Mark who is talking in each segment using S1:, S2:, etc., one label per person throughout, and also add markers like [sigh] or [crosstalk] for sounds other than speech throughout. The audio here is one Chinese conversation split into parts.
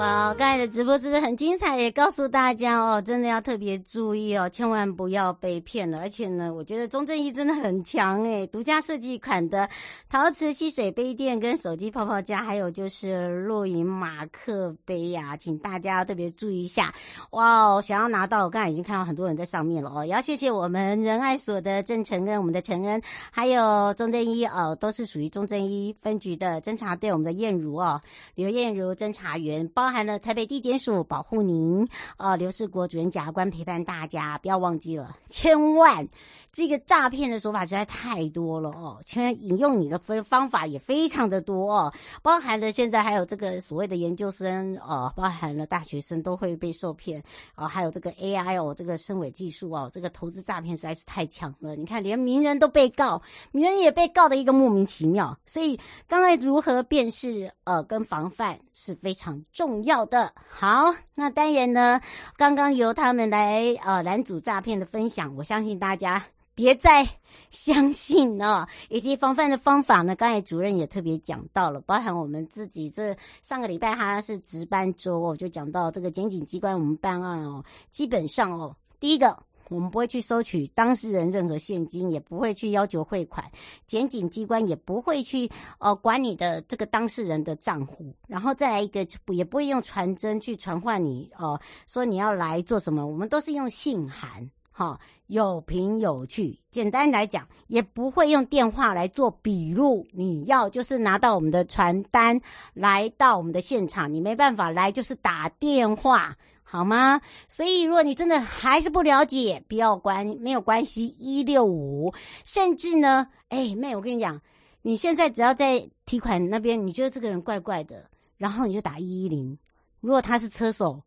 S1: Well, 刚才的直播是不是很精彩？也告诉大家哦，真的要特别注意哦，千万不要被骗了。而且呢，我觉得钟正一真的很强诶，独家设计款的陶瓷吸水杯垫跟手机泡泡夹，还有就是露营马克杯呀、请大家特别注意一下哇哦！想要拿到，我刚才已经看到很多人在上面了哦。也要谢谢我们仁爱所的郑承恩，我们的承恩，还有钟正一哦，都是属于钟正一分局的侦查队，我们的燕如哦，刘燕如侦查员，包含了台北地。检署保护您啊，刘世国主任检察官陪伴大家，不要忘记了，千万这个诈骗的手法实在太多了哦，千万引用你的方方法也非常的多哦，包含了现在还有这个所谓的研究生哦，包含了大学生都会被受骗哦，还有这个 AI 哦，这个深伪技术哦，这个投资诈骗实在是太强了，你看连名人都被告，名人也被告的一个莫名其妙，所以刚才如何辨识呃跟防范是非常重要的。的。好，那当然呢，刚刚由他们来呃拦阻诈骗的分享，我相信大家别再相信哦，以及防范的方法呢，刚才主任也特别讲到了，包含我们自己这上个礼拜他是值班周哦，就讲到这个检警机关我们办案哦，基本上哦，第一个我们不会去收取当事人任何现金，也不会去要求汇款，检警机关也不会去呃管你的这个当事人的账户，然后再来一个，也不会用传真去传唤你哦、呃，说你要来做什么，我们都是用信函。哈，有凭有据。简单来讲，也不会用电话来做笔录。你要就是拿到我们的传单，来到我们的现场。你没办法来，就是打电话，好吗？所以，如果你真的还是不了解，不要关，没有关系。一六五，甚至呢，哎，妹，我跟你讲，你现在只要在提款那边，你觉得这个人怪怪的，然后你就打一一零。如果他是车手，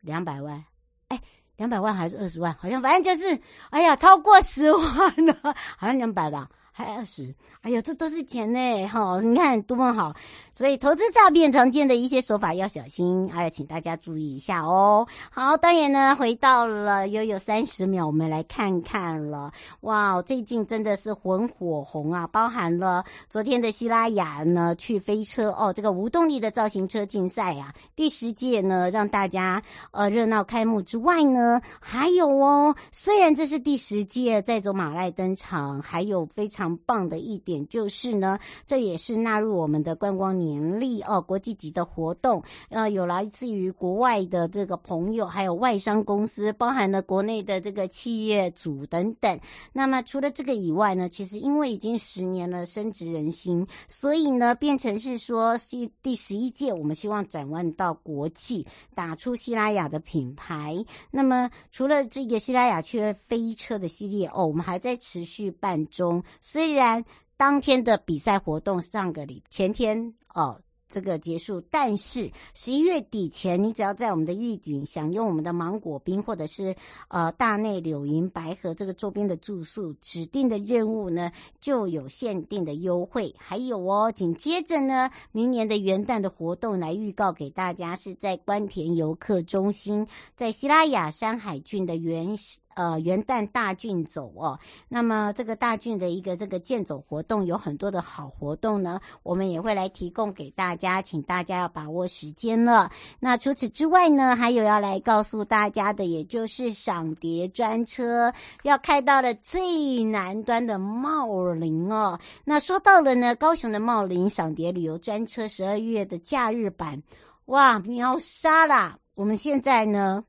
S1: 两百万，哎。两百万还是二十万？好像反正就是，哎呀，超过十万了，[laughs] 好像两百吧。还二十，哎呀，这都是钱呢，哈！你看多么好，所以投资诈骗常见的一些手法要小心，哎呀，请大家注意一下哦。好，当然呢，回到了又有三十秒，我们来看看了，哇，最近真的是很火红啊，包含了昨天的西拉雅呢去飞车哦，这个无动力的造型车竞赛啊，第十届呢让大家呃热闹开幕之外呢，还有哦，虽然这是第十届载走马濑登场，还有非常。常棒的一点就是呢，这也是纳入我们的观光年历哦，国际级的活动，呃，有来自于国外的这个朋友，还有外商公司，包含了国内的这个企业主等等。那么除了这个以外呢，其实因为已经十年了，深植人心，所以呢，变成是说第第十一届，我们希望展望到国际，打出西拉雅的品牌。那么除了这个西拉雅去飞车的系列哦，我们还在持续办中。虽然当天的比赛活动上个礼前天哦，这个结束，但是十一月底前，你只要在我们的玉井享用我们的芒果冰，或者是呃大内柳营白河这个周边的住宿，指定的任务呢就有限定的优惠。还有哦，紧接着呢，明年的元旦的活动来预告给大家，是在官田游客中心，在西拉雅山海郡的原。呃，元旦大郡走哦，那么这个大郡的一个这个健走活动有很多的好活动呢，我们也会来提供给大家，请大家要把握时间了。那除此之外呢，还有要来告诉大家的，也就是赏蝶专车要开到了最南端的茂林哦。那说到了呢，高雄的茂林赏蝶旅游专车十二月的假日版，哇，秒杀啦！我们现在呢，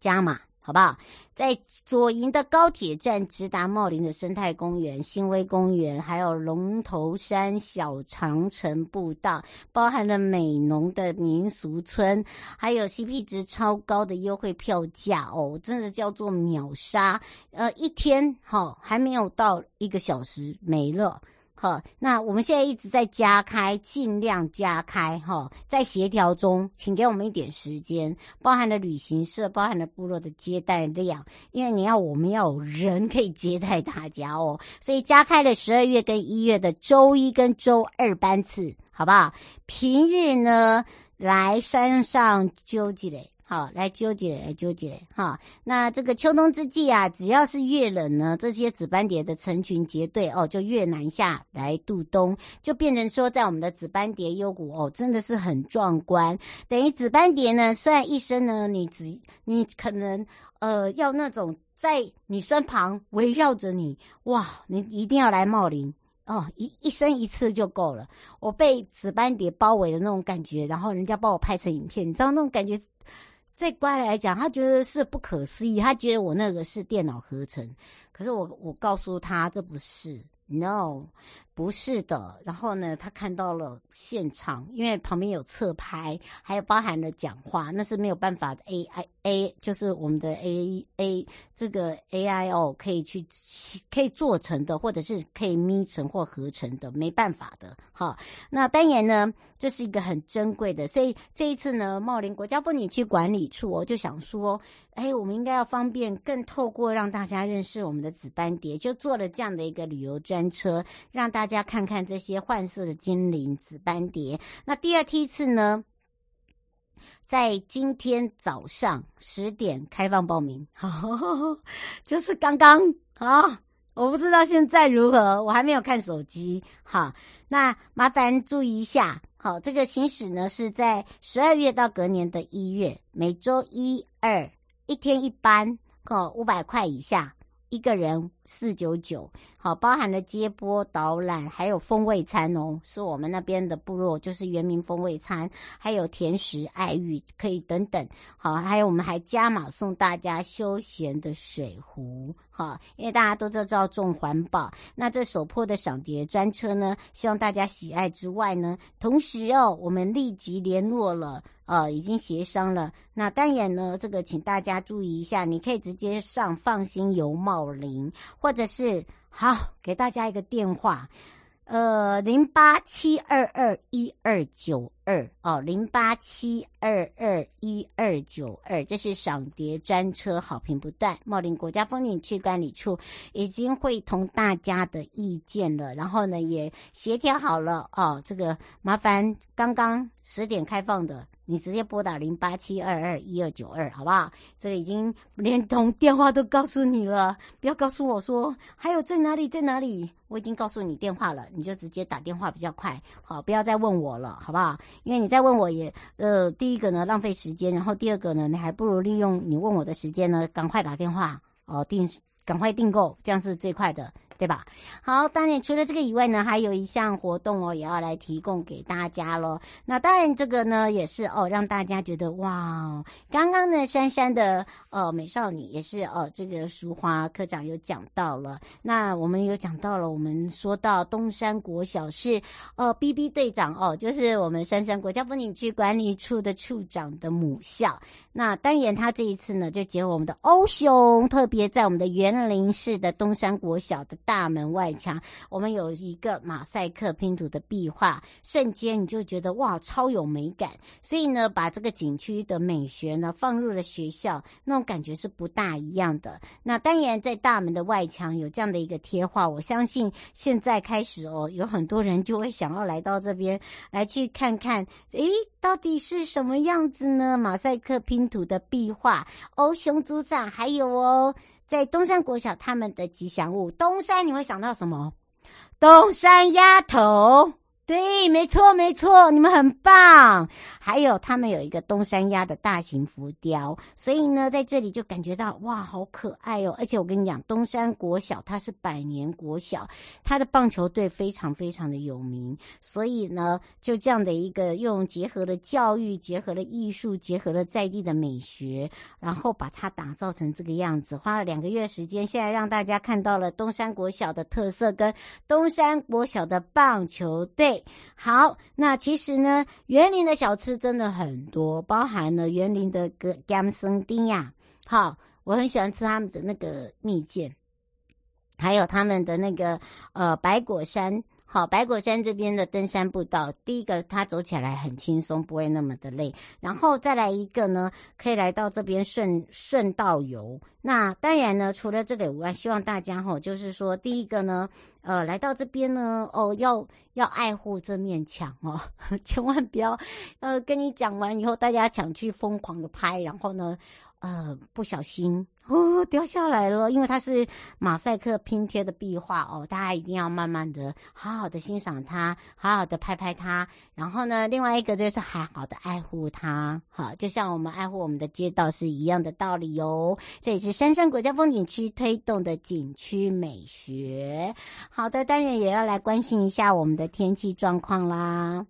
S1: 加码。好不好？在左营的高铁站直达茂林的生态公园、新威公园，还有龙头山小长城步道，包含了美浓的民俗村，还有 CP 值超高的优惠票价哦，真的叫做秒杀！呃，一天好、还没有到一个小时没了。好，那我们现在一直在加开，尽量加开哈，在协调中，请给我们一点时间，包含了旅行社，包含了部落的接待量，因为你要我们要有人可以接待大家哦，所以加开了十二月跟一月的周一跟周二班次，好不好？平日呢，来山上纠结嘞。好，来纠结，来纠结，哈。那这个秋冬之际啊，只要是越冷呢，这些紫斑蝶的成群结队哦，就越南下来度冬，就变成说，在我们的紫斑蝶幽谷哦，真的是很壮观。等于紫斑蝶呢，虽然一生呢，你只你可能呃要那种在你身旁围绕着你，哇，你一定要来茂林哦，一一生一次就够了。我被紫斑蝶包围的那种感觉，然后人家帮我拍成影片，你知道那种感觉。在乖来讲，他觉得是不可思议，他觉得我那个是电脑合成，可是我我告诉他这不是，no。不是的，然后呢，他看到了现场，因为旁边有侧拍，还有包含了讲话，那是没有办法的。A I A 就是我们的 A A 这个 A I O 可以去可以做成的，或者是可以咪成或合成的，没办法的。好，那当然呢，这是一个很珍贵的，所以这一次呢，茂林国家风景区管理处我就想说，哎，我们应该要方便，更透过让大家认识我们的紫斑蝶，就做了这样的一个旅游专车，让大家。大家看看这些幻色的精灵紫斑蝶。那第二梯次呢，在今天早上十点开放报名，[laughs] 就是刚刚啊，我不知道现在如何，我还没有看手机。好，那麻烦注意一下。好，这个行驶呢是在十二月到隔年的一月，每周一二一天一班。哦，五百块以下。一个人四九九，好，包含了接驳导览，还有风味餐哦，是我们那边的部落，就是原民风味餐，还有甜食爱玉可以等等，好，还有我们还加码送大家休闲的水壶，好，因为大家都知道重环保，那这首破的赏蝶专车呢，希望大家喜爱之外呢，同时哦，我们立即联络了。呃，已经协商了。那当然呢，这个请大家注意一下，你可以直接上放心游茂林，或者是好给大家一个电话，呃，零八七二二一二九二哦，零八七二二一二九二，这是赏蝶专车好评不断。茂林国家风景区管理处已经会同大家的意见了，然后呢也协调好了哦。这个麻烦刚刚十点开放的。你直接拨打零八七二二一二九二，好不好？这个已经连同电话都告诉你了，不要告诉我说还有在哪里在哪里，我已经告诉你电话了，你就直接打电话比较快，好，不要再问我了，好不好？因为你再问我也，呃，第一个呢浪费时间，然后第二个呢，你还不如利用你问我的时间呢，赶快打电话哦，订，赶快订购，这样是最快的。对吧？好，当然除了这个以外呢，还有一项活动哦，也要来提供给大家喽。那当然这个呢，也是哦，让大家觉得哇，刚刚呢，珊珊的呃美少女也是哦，这个淑华科长有讲到了。那我们有讲到了，我们说到东山国小是呃 BB 队长哦，就是我们珊珊国家风景区管理处的处长的母校。那当然，他这一次呢，就结合我们的欧兄，特别在我们的园林市的东山国小的大门外墙，我们有一个马赛克拼图的壁画，瞬间你就觉得哇，超有美感。所以呢，把这个景区的美学呢放入了学校，那种感觉是不大一样的。那当然，在大门的外墙有这样的一个贴画，我相信现在开始哦，有很多人就会想要来到这边来去看看，诶，到底是什么样子呢？马赛克拼。图的壁画，欧熊组长，还有哦，在东山国小他们的吉祥物东山，你会想到什么？东山丫头。对，没错，没错，你们很棒。还有，他们有一个东山鸭的大型浮雕，所以呢，在这里就感觉到哇，好可爱哦！而且我跟你讲，东山国小它是百年国小，它的棒球队非常非常的有名，所以呢，就这样的一个用结合了教育、结合了艺术、结合了在地的美学，然后把它打造成这个样子，花了两个月时间，现在让大家看到了东山国小的特色跟东山国小的棒球队。好，那其实呢，园林的小吃真的很多，包含了园林的个甘生丁呀。好，我很喜欢吃他们的那个蜜饯，还有他们的那个呃白果山。好，白果山这边的登山步道，第一个它走起来很轻松，不会那么的累。然后再来一个呢，可以来到这边顺顺道游。那当然呢，除了这个以外，希望大家哈，就是说第一个呢，呃，来到这边呢，哦，要要爱护这面墙哦，[laughs] 千万不要，呃，跟你讲完以后，大家抢去疯狂的拍，然后呢，呃，不小心。哦，掉下来了，因为它是马赛克拼贴的壁画哦，大家一定要慢慢的、好好的欣赏它，好好的拍拍它。然后呢，另外一个就是好好的爱护它，好，就像我们爱护我们的街道是一样的道理哦。这也是杉山国家风景区推动的景区美学。好的，当然也要来关心一下我们的天气状况啦。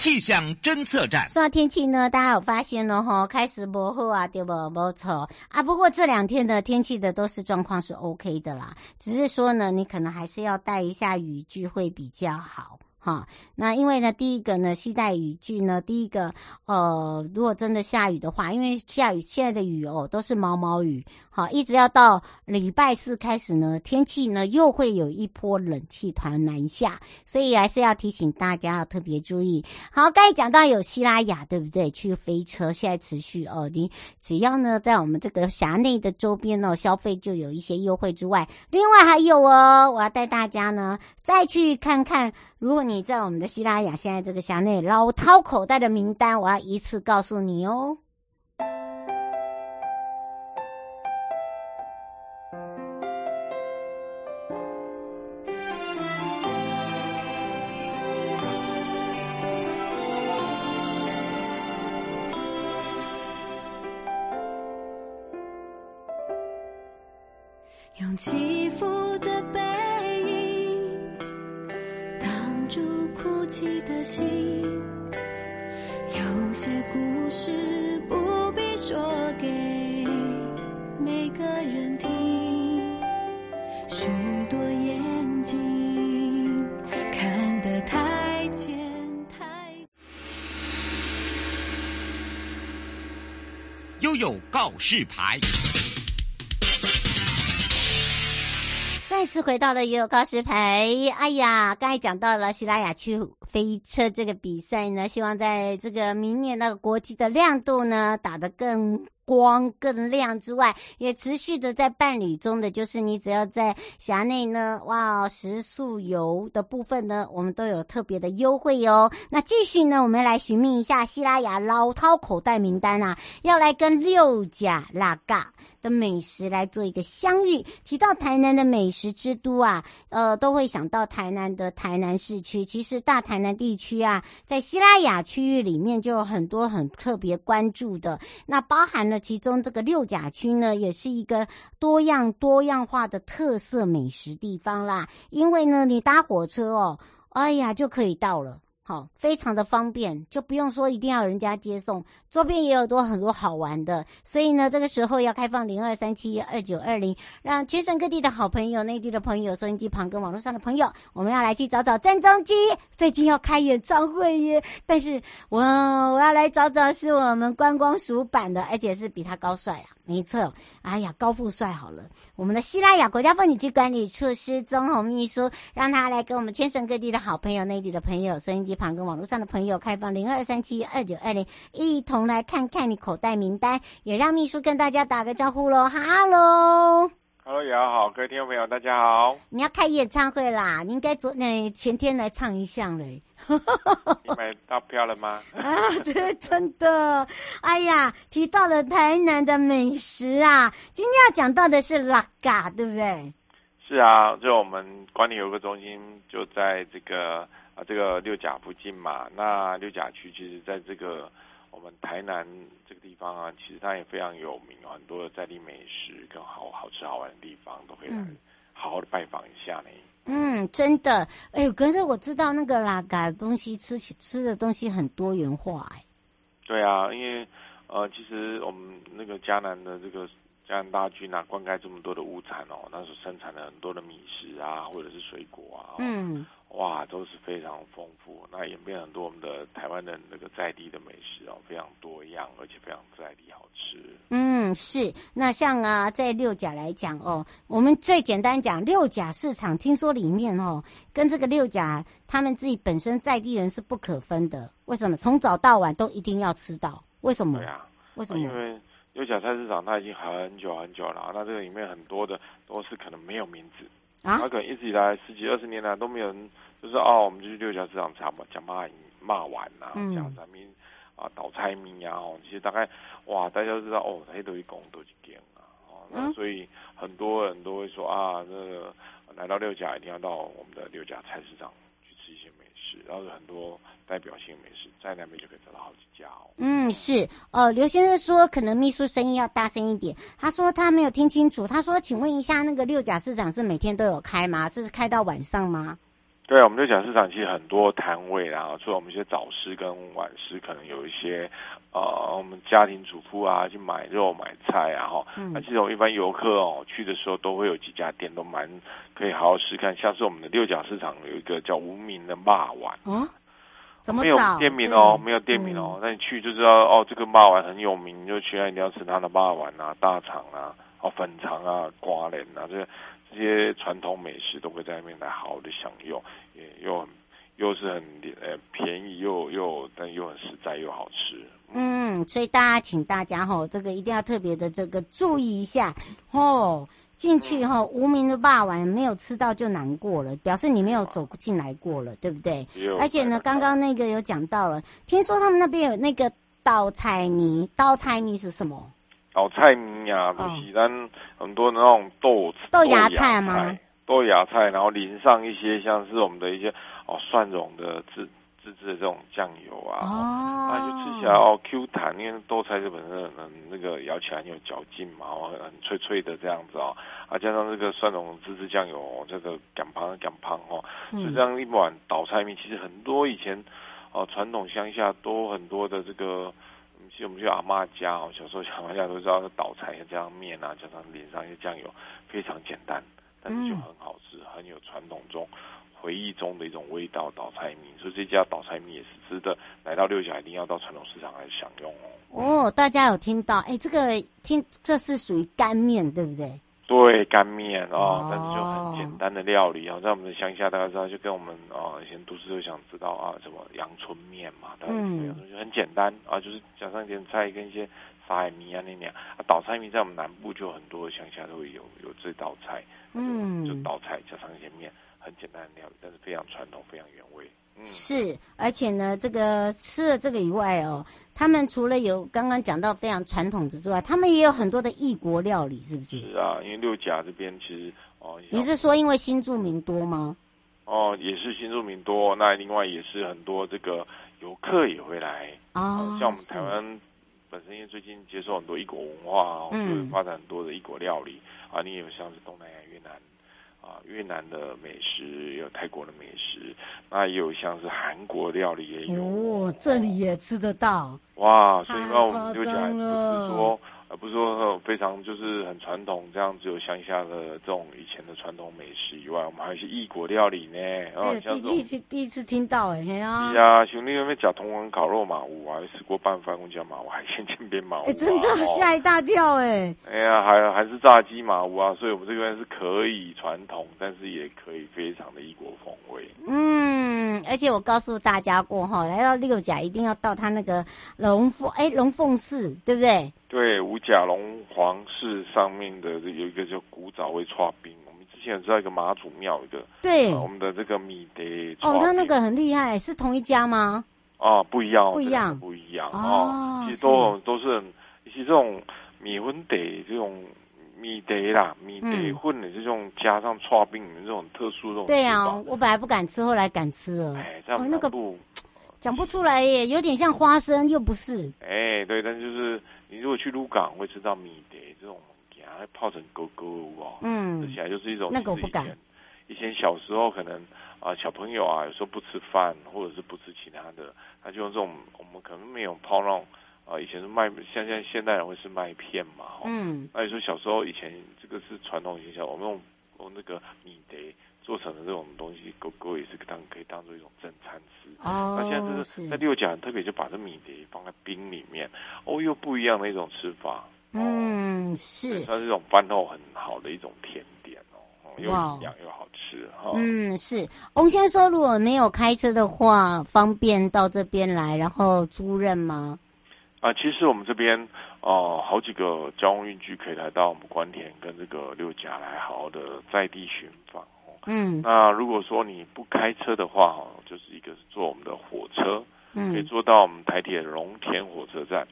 S2: 气象侦测站。
S1: 说到天气呢，大家有发现了哈，开始模糊啊，对不？没错啊。不过这两天的天气的都是状况是 OK 的啦，只是说呢，你可能还是要带一下雨具会比较好。哈，那因为呢，第一个呢，携带雨具呢，第一个，呃，如果真的下雨的话，因为下雨现在的雨哦都是毛毛雨，好，一直要到礼拜四开始呢，天气呢又会有一波冷气团南下，所以还是要提醒大家要特别注意。好，刚才讲到有西拉雅，对不对？去飞车现在持续哦，你只要呢在我们这个辖内的周边哦消费就有一些优惠之外，另外还有哦，我要带大家呢再去看看。如果你在我们的西拉雅现在这个辖内老掏口袋的名单，我要一次告诉你哦。
S3: 起伏的背影挡住哭泣的心，有些故事不必说给每个人听，许多眼睛看得太浅太。
S2: 悠悠告示牌。
S1: 再次回到了悠悠告示牌。哎呀，刚才讲到了西拉雅区飞车这个比赛呢，希望在这个明年那个国际的亮度呢，打得更。光更亮之外，也持续的在伴侣中的，就是你只要在辖内呢，哇哦，食宿游的部分呢，我们都有特别的优惠哦。[laughs] 那继续呢，我们来寻觅一下西拉雅老饕口袋名单啊，要来跟六甲拉嘎的美食来做一个相遇。提到台南的美食之都啊，呃，都会想到台南的台南市区。其实大台南地区啊，在西拉雅区域里面就有很多很特别关注的，那包含了。其中这个六甲区呢，也是一个多样多样化的特色美食地方啦。因为呢，你搭火车哦，哎呀就可以到了。好，非常的方便，就不用说一定要人家接送，周边也有多很多好玩的，所以呢，这个时候要开放零二三七二九二零，让全省各地的好朋友、内地的朋友、收音机旁跟网络上的朋友，我们要来去找找郑中基，最近要开演唱会耶！但是我我要来找找是我们观光署版的，而且是比他高帅啊。没错，哎呀，高富帅好了，我们的西拉雅国家风景区管理处失踪红秘书，让他来跟我们全省各地的好朋友、内地的朋友、收音机旁跟网络上的朋友开放零二三七二九二零，一同来看看你口袋名单，也让秘书跟大家打个招呼喽，哈喽。
S4: Hello，雅好，各位听众朋友，大家好。
S1: 你要开演唱会啦，你应该昨那前天来唱一下嘞。
S4: 你买到票了吗？[laughs]
S1: 啊，这真的。哎呀，提到了台南的美食啊，今天要讲到的是拉嘎，对不对？
S4: 是啊，就我们管理游客中心就在这个啊这个六甲附近嘛。那六甲区其实在这个。我们台南这个地方啊，其实它也非常有名，很多的在地美食跟好好吃好玩的地方都可以来好好的拜访一下呢。
S1: 嗯，真的，哎呦，可是我知道那个拉嘎东西吃起吃的东西很多元化哎。
S4: 对啊，因为呃，其实我们那个迦南的这个嘉南大军啊，灌溉这么多的物产哦，那时候生产了很多的米食啊，或者是水果啊。嗯。哇，都是非常丰富，那演变很多我们的台湾的那个在地的美食哦，非常多样，而且非常在地好吃。
S1: 嗯，是。那像啊，在六甲来讲哦，我们最简单讲六甲市场，听说里面哦，跟这个六甲他们自己本身在地人是不可分的。为什么？从早到晚都一定要吃到？为什么？
S4: 对啊，
S1: 为什么？
S4: 因为六甲菜市场它已经很久很久了，那这个里面很多的都是可能没有名字。啊，它可能一直以来十几二十年来都没有人，就是哦，我们就去六甲市场查嘛，讲骂骂完呐，讲咱们啊倒菜名啊，哦，其实大概哇，大家都知道哦，黑都一公都一点啊，哦，那所以很多人都会说啊，那个来到六甲一定要到我们的六甲菜市场然后有很多代表性美食在那边就可以找到好几家哦。
S1: 嗯，是哦，刘先生说可能秘书声音要大声一点。他说他没有听清楚。他说，请问一下，那个六甲市场是每天都有开吗？是开到晚上吗？
S4: 对，我们六甲市场其实很多摊位，然后除了我们一些早市跟晚市，可能有一些呃，我们家庭主妇啊去买肉买菜啊，哈、嗯。那其实我们一般游客哦去的时候，都会有几家店都蛮可以好好试看。像是我们的六角市场有一个叫无名的霸碗。嗯
S1: 怎么
S4: 没有店名哦，没有店名哦，那、嗯、你去就知道哦，这个肉圆很有名，你就去那一定要吃它的肉圆啊、大肠啊、哦粉肠啊、瓜莲啊，这这些传统美食都会在那边来好好的享用，也又很又是很呃便宜又又但又很实在又好吃。
S1: 嗯，所以大家请大家吼、哦，这个一定要特别的这个注意一下哦。进去后，无名的霸王没有吃到就难过了，表示你没有走进来过了，对不对？而且呢，刚刚那个有讲到了，听说他们那边有那个倒菜泥，倒菜泥是什么？
S4: 倒菜泥呀、啊，就是咱很多那种豆
S1: 豆芽菜吗？
S4: 豆芽菜，然后淋上一些像是我们的一些哦蒜蓉的制制自制的这种酱油啊，
S1: 哦，
S4: 啊，就吃起来哦 Q 弹，因为豆菜这本身很那个咬起来很有嚼劲嘛，哦，很脆脆的这样子哦，啊，加上这个蒜蓉自制酱油，这个干胖干胖哦，所以这样一碗倒菜面，其实很多以前哦传统乡下都很多的这个，其实我们去阿妈家哦，小时候阿妈家都知道倒菜加上面啊，加上淋上一些酱油，非常简单，但是就很好吃，很有传统中。回忆中的一种味道，倒菜米，所以这家倒菜米也是值得来到六甲一定要到传统市场来享用
S1: 哦。哦，大家有听到？哎，这个听这是属于干面，对不对？
S4: 对，干面哦，哦，但是就很简单的料理啊，在我们的乡下，大家知道，就跟我们啊以前都市都想知道啊，什么阳春面嘛，大家嗯，就很简单啊，就是加上一点菜跟一些沙海米啊那那样啊，倒菜米在我们南部就很多乡下都会有有这道菜，嗯，就倒菜加上一些面。很简单的料理，但是非常传统，非常原味。嗯，
S1: 是，而且呢，这个吃了这个以外哦，他们除了有刚刚讲到非常传统的之外，他们也有很多的异国料理，是不是？
S4: 是啊，因为六甲这边其实哦，
S1: 你是说因为新住民多吗？
S4: 哦，也是新住民多，那另外也是很多这个游客也会来
S1: 哦，
S4: 像我们台湾本身因为最近接受很多异国文化哦，就会发展很多的异国料理啊，你有像是东南亚越南。啊，越南的美食，有泰国的美食，那也有像是韩国料理也有
S1: 哦，这里也吃得到
S4: 哇！所以那我们就讲，就是说。而不是说非常就是很传统这样，只有乡下的这种以前的传统美食以外，我们还有一些异国料理呢。然后像
S1: 第一次第一次听到哎，是啊。
S4: 是啊，兄弟有没有讲铜文烤肉嘛？我还吃过拌饭，我讲嘛，我海鲜煎饼嘛。
S1: 哎，真的吓一大跳哎。
S4: 哎呀，还还是炸鸡嘛，我啊，所以我们这边是可以传统，但是也可以非常的异国风味。
S1: 嗯，而且我告诉大家过哈，来到六甲一定要到他那个龙凤哎龙凤寺，对不对？
S4: 对，五甲龙皇室上面的有一个叫古早味剉冰，我们之前有知道一个马祖庙一个，
S1: 对、
S4: 呃，我们的这个米德
S1: 哦，他那个很厉害，是同一家吗？
S4: 啊，不一样，
S1: 不一样，
S4: 不一样哦，其实都是。都是很，其实这种米粉德这种米德啦，米德混的这种加上剉冰这种特殊这种，
S1: 对啊，我本来不敢吃，后来敢吃了，
S4: 哎，这样那个不
S1: 讲不出来耶，有点像花生，又不是，
S4: 哎，对，但就是。你如果去鹿港会吃到米德这种，给它泡成勾勾哦，嗯，吃起来就是一种
S1: 那个我不敢。
S4: 以前小时候可能啊、呃、小朋友啊有时候不吃饭或者是不吃其他的，他就用这种我们可能没有泡那种啊、呃、以前是麦像现在现代人会是麦片嘛，嗯，那你说小时候以前这个是传统现象，我们用用那个米德。做成的这种东西，狗狗也是当可以当做一种正餐吃。哦，那现在就是在六甲很特别，就把这米碟放在冰里面，哦，又不一样的一种吃法。
S1: 嗯，是，
S4: 它是一种饭后很好的一种甜点哦，又营养又好吃哈。
S1: 嗯，是。翁先生说，如果没有开车的话，方便到这边来，然后租任吗？
S4: 啊，其实我们这边哦、呃，好几个交通运具可以来到我们关田跟这个六甲来好好的在地寻访。
S1: 嗯，
S4: 那如果说你不开车的话，哈，就是一个是坐我们的火车，
S1: 嗯，
S4: 可以坐到我们台铁龙田火车站，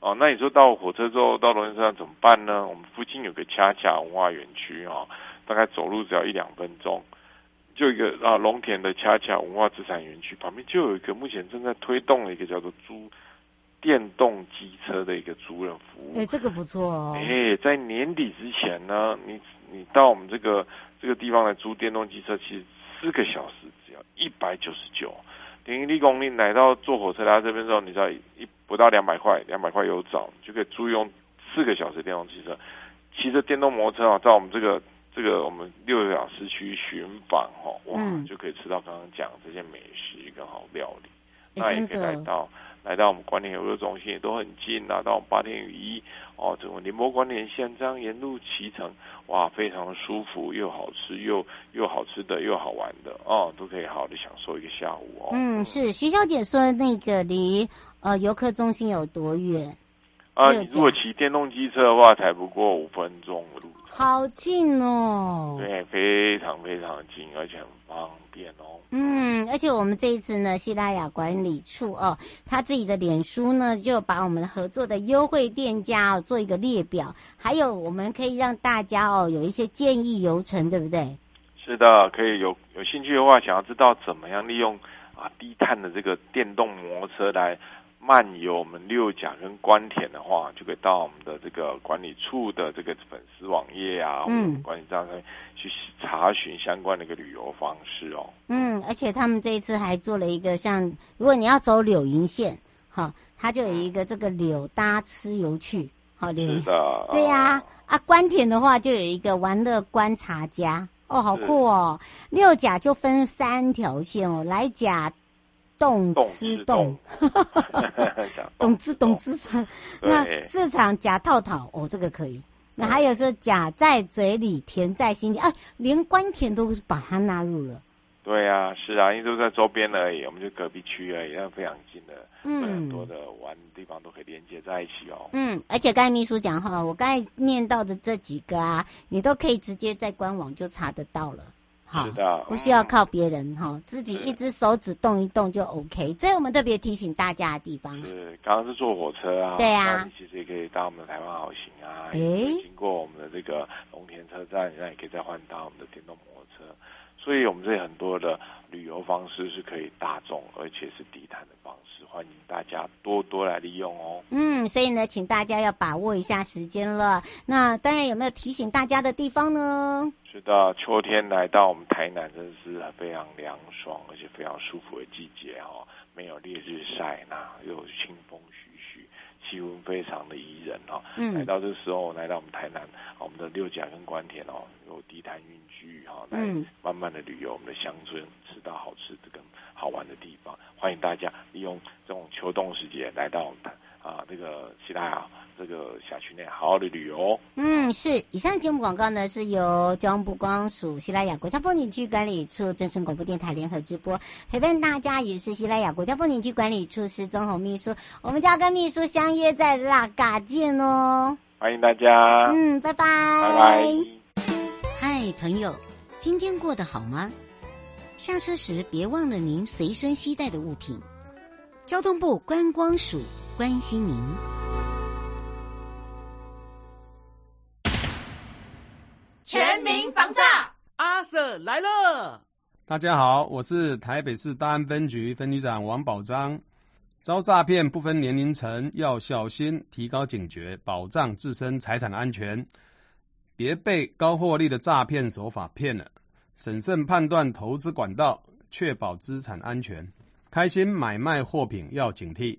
S4: 哦，那你说到火车之后到龙田站怎么办呢？我们附近有个恰恰文化园区，哦，大概走路只要一两分钟，就一个啊龙田的恰恰文化资产园区旁边就有一个目前正在推动的一个叫做租电动机车的一个租赁服务，
S1: 哎，这个不错哦，
S4: 哎，在年底之前呢，你你到我们这个。这个地方来租电动机车，其实四个小时只要一百九十九，等于立功你来到坐火车来到这边的时候，你知道一不到两百块，两百块有找就可以租用四个小时电动机车。骑着电动摩托车啊，在我们这个这个我们六甲市区寻访哈，哇，就可以吃到刚刚讲这些美食跟好料理，那也可以来到。来到我们观莲游乐中心也都很近啊，到我们八天雨衣哦，这种宁波关联线这样沿路骑乘，哇，非常舒服，又好吃又又好吃的又好玩的哦，都可以好好的享受一个下午哦。
S1: 嗯，是徐小姐说那个离呃游客中心有多远？
S4: 啊，你如果骑电动机车的话，才不过五分钟的路。
S1: 好近哦。
S4: 对，非常非常近，而且很方便哦。
S1: 嗯，而且我们这一次呢，西拉雅管理处哦，他自己的脸书呢，就把我们合作的优惠店家哦做一个列表，还有我们可以让大家哦有一些建议流程，对不对？
S4: 是的，可以有有兴趣的话，想要知道怎么样利用啊啊低碳的这个电动摩托车来漫游我们六甲跟关田的话，就可以到我们的这个管理处的这个粉丝网页啊，嗯，管理站上去查询相关的一个旅游方式哦。
S1: 嗯，而且他们这一次还做了一个像，如果你要走柳营线，哈，它就有一个这个柳搭吃游去，好，柳营，对呀，啊，关田的话就有一个玩乐观察家。哦，好酷哦！六甲就分三条线哦，来甲冻吃冻，冻吃懂 [laughs] 吃酸。那市场假套套哦，这个可以。那还有说假在嘴里，甜在心里，啊，连官田都把它纳入了。
S4: 对啊，是啊，因为都在周边而已，我们就隔壁区而已，那非常近的，嗯，很多的玩的地方都可以连接在一起哦。
S1: 嗯，而且刚才秘书讲哈，我刚才念到的这几个啊，你都可以直接在官网就查得到了，不需要靠别人哈，自己一只手指动一动就 OK。这是我们特别提醒大家的地方。
S4: 是，刚刚是坐火车啊，
S1: 对啊，
S4: 你其实也可以到我们的台湾好行啊，
S1: 哎，
S4: 经过我们的这个龙田车站，那也可以再换到我们的电动摩托车。所以，我们这里很多的旅游方式是可以大众，而且是低碳的方式，欢迎大家多多来利用哦。
S1: 嗯，所以呢，请大家要把握一下时间了。那当然，有没有提醒大家的地方呢？
S4: 是的，秋天来到我们台南，真的是非常凉爽，而且非常舒服的季节哦。没有烈日晒，那又有清风徐徐，气温非常的宜人哦。嗯，来到这个时候，来到我们台南，我们的六甲跟关田哦，有低碳运。居哈，来，慢慢的旅游我们的乡村，吃到好吃的跟好玩的地方，欢迎大家利用这种秋冬时节来到我们啊这个西拉雅这个辖区内好好的旅游。
S1: 嗯，是。以上节目广告呢是由交通部观光署西拉雅国家风景区管理处、正声广播电台联合直播，陪伴大家也是西拉雅国家风景区管理处施宗泓秘书，我们就要跟秘书相约在拉嘎见哦。
S4: 欢迎大家。
S1: 嗯，拜拜。
S4: 拜拜。
S1: 嗨，朋友。今天过得好吗？下车时别忘了您随身携带的物品。交通部观光署关心您。
S5: 全民防诈，阿 Sir 来了。
S6: 大家好，我是台北市大安分局分局长王宝章。遭诈骗不分年龄层，要小心，提高警觉，保障自身财产安全。别被高获利的诈骗手法骗了，审慎判断投资管道，确保资产安全。开心买卖货品要警惕，